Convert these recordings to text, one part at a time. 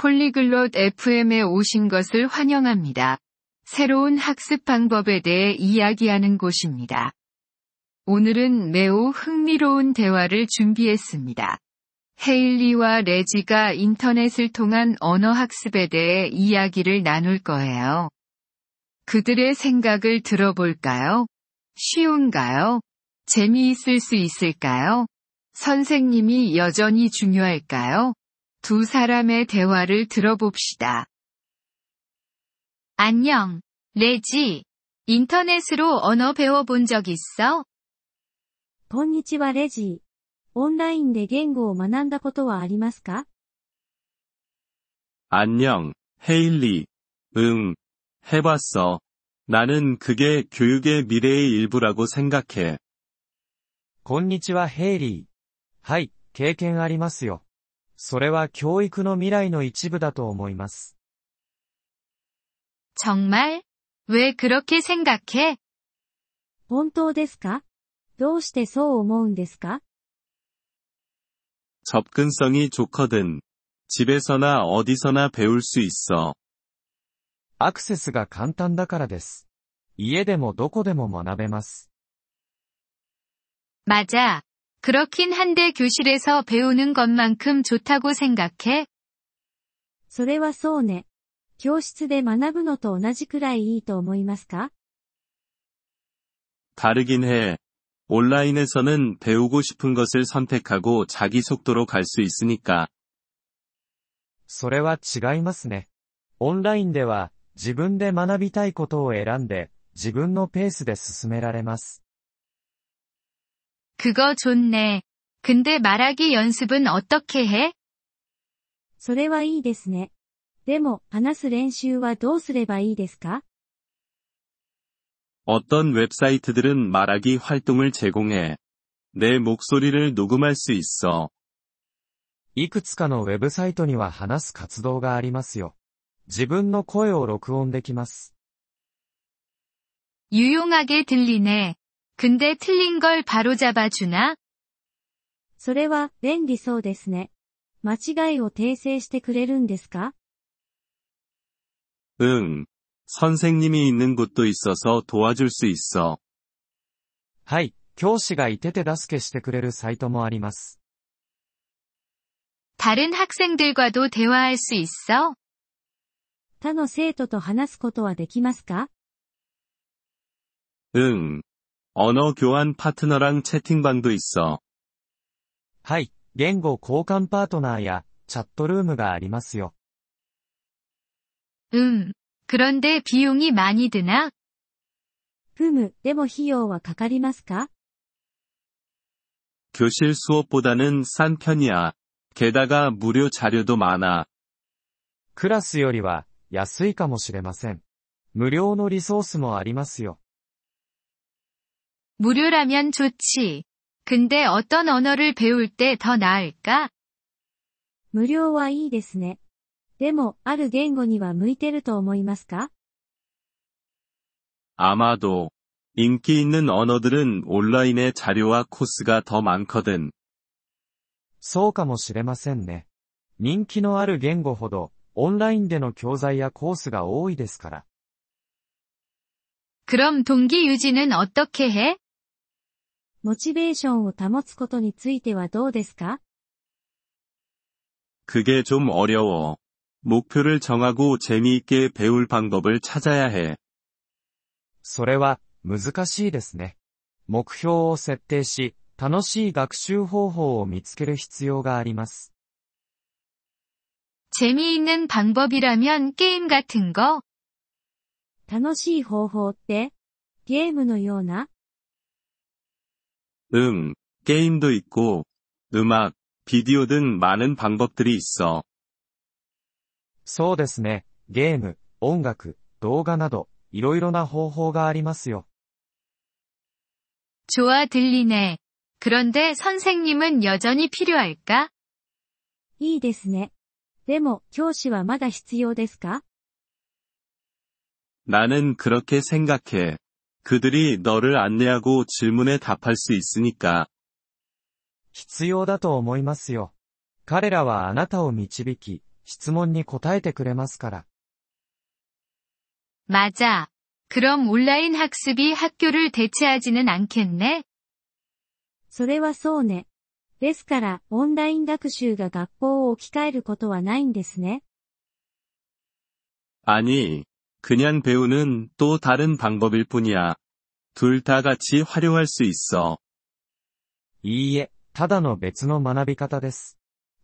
폴리글롯 FM에 오신 것을 환영합니다. 새로운 학습 방법에 대해 이야기하는 곳입니다. 오늘은 매우 흥미로운 대화를 준비했습니다. 헤일리와 레지가 인터넷을 통한 언어 학습에 대해 이야기를 나눌 거예요. 그들의 생각을 들어볼까요? 쉬운가요? 재미있을 수 있을까요? 선생님이 여전히 중요할까요? 두 사람의 대화를 들어봅시다. 안녕, 레지. 인터넷으로 언어 배워본 적 있어? こんにちはレジー。オンラインで言語を学んだことはありますか 안녕, 헤일리. 응, 해봤어. 나는 그게 교육의 미래의 일부라고 생각해. こんにちはヘイリー。はい、経験ありますよ。 それは教育の未来の一部だと思います。 정말? 왜 그렇게 생각해? 本当ですかどうしてそう思うんですか 접근성이 좋거든. 집에서나 어디서나 배울 수 있어. アクセスが簡単だからです。家でもどこでも学べます。 맞아. 그렇긴 한데 교실에서 배우는 것만큼 좋다고 생각해? それはそうね。教室で学ぶのと同じくらいいいと思いますか 다르긴 해. 온라인에서는 배우고 싶은 것을 선택하고 자기 속도로 갈 수 있으니까. それは違いますね。オンラインでは、自分で学びたいことを選んで、自分のペースで進められます。 그거 좋네. 근데 말하기 연습은 어떻게 해? それはいいですね。でも、話す練習はどうすればいいですか 어떤 웹사이트들은 말하기 활동을 제공해. 내 목소리를 녹음할 수 있어. いくつかのウェブサイトには話す活動がありますよ。自分の声を録音できます。 유용하게 들리네. 근데 틀린 걸 바로잡아 주나? それは、便利そうですね。間違いを訂正してくれるんですか 응. 선생님이 있는 곳도 있어서 도와줄 수 있어. はい、教師がいて手助けしてくれるサイトもあります。 다른 학생들과도 대화할 수 있어? 他の生徒と話すことはできますか 응. 언어 교환 파트너랑 채팅방도 있어. はい、言語交換パートナーや、チャットルームがありますよ。 음. 그런데 비용이 많이 드나? ふむ、でも費用はかかりますか 교실 수업보다는 싼 편이야. 게다가 무료 자료도 많아. クラスよりは、安いかもしれません。無料のリソースもありますよ。 무료라면 좋지. 근데 어떤 언어를 배울 때 더 나을까? 無料はいいですね。でも、ある言語には向いてると思いますか 아마도 인기 있는 언어들은 온라인의 자료와 코스가 더 많거든. そうかもしれませんね。人気のある言語ほど、オンラインでの教材やコースが多いですから。 그럼 동기 유지는 어떻게 해? モチベーションを保つことについてはどうですか 그게 좀 어려워. 목표를 정하고 재미있게 배울 방법을 찾아야 해. それは、難しいですね。目標を設定し、楽しい学習方法を見つける必要があります。 재미있는 방법이라면 게임 같은 거? 楽しい方法ってゲームのような 응, 게임도 있고, 음악, 비디오 등 많은 방법들이 있어. そうですね。ゲーム、音楽、動画など、いろいろな方法がありますよ。 좋아 들리네. 그런데 선생님은 여전히 필요할까? いいですね。でも、教師はまだ必要ですか 나는 그렇게 생각해. 그들이 너를 안내하고 질문에 답할 수 있으니까. 必要だと思いますよ。彼らはあなたを導き、 質問に答えてくれますから。 맞아. 그럼 온라인 학습이 학교를 대체하지는 않겠네? それはそうね。ですから、オンライン学習が学校を置き換えることはないんですね。 아니, 그냥 배우는 또 다른 방법일 뿐이야. 둘 다 같이 활용할 수 있어. いいえ、ただの別の学び方です。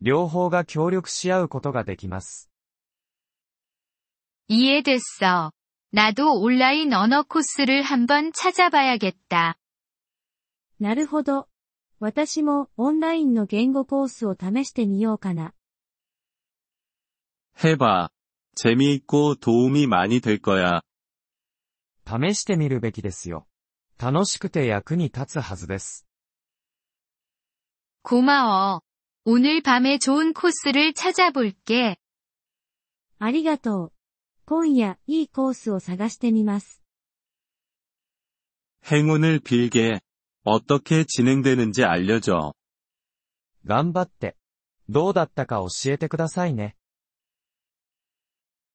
両方が協力し合うことができます。 이해됐어. 나도 온라인 언어 코스를 한번 찾아봐야겠다. なるほど。私もオンラインの言語コースを試してみようかな。 해봐. 재미있고 도움이 많이 될 거야. 試してみるべきですよ。楽しくて役に立つはずです。 고마워. 오늘 밤에 좋은 코스를 찾아볼게. ありがとう。今夜、いいコースを探してみます。 행운을 빌게. 어떻게 진행되는지 알려줘. 頑張って。どうだったか教えてくださいね。